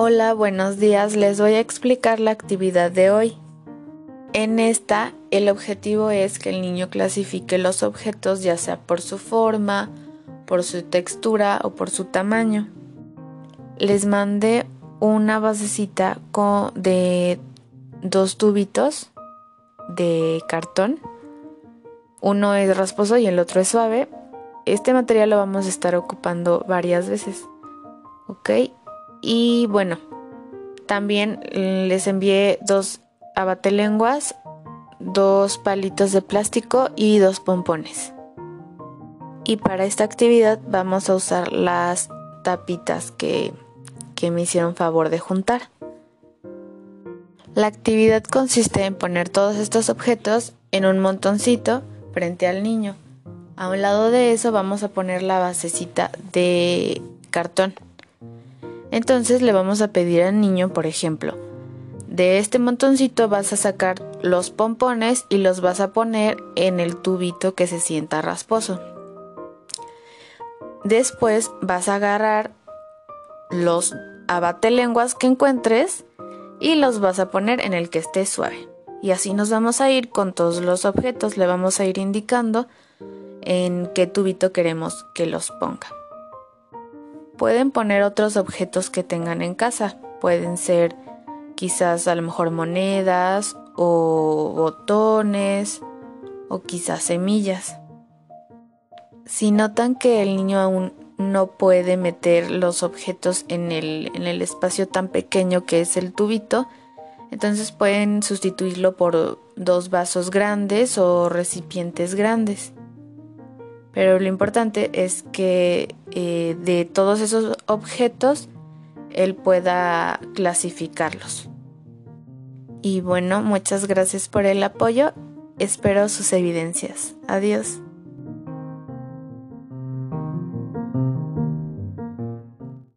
Hola, buenos días. Les voy a explicar la actividad de hoy. En esta, el objetivo es que el niño clasifique los objetos ya sea por su forma, por su textura o por su tamaño. Les mandé una basecita de dos tubitos de cartón. Uno es rasposo y el otro es suave. Este material lo vamos a estar ocupando varias veces. ¿Ok? Y bueno, también les envié dos abatelenguas, dos palitos de plástico y dos pompones. Y para esta actividad vamos a usar las tapitas que, que me hicieron favor de juntar. La actividad consiste en poner todos estos objetos en un montoncito frente al niño. A un lado de eso vamos a poner la basecita de cartón. Entonces le vamos a pedir al niño, por ejemplo, de este montoncito vas a sacar los pompones y los vas a poner en el tubito que se sienta rasposo. Después vas a agarrar los abatelenguas que encuentres y los vas a poner en el que esté suave. Y así nos vamos a ir con todos los objetos, le vamos a ir indicando en qué tubito queremos que los ponga. Pueden poner otros objetos que tengan en casa. Pueden ser quizás a lo mejor monedas o botones o quizás semillas. Si notan que el niño aún no puede meter los objetos en el, en el espacio tan pequeño que es el tubito, entonces pueden sustituirlo por dos vasos grandes o recipientes grandes. Pero lo importante es que eh, de todos esos objetos él pueda clasificarlos. Y bueno, muchas gracias por el apoyo. Espero sus evidencias. Adiós.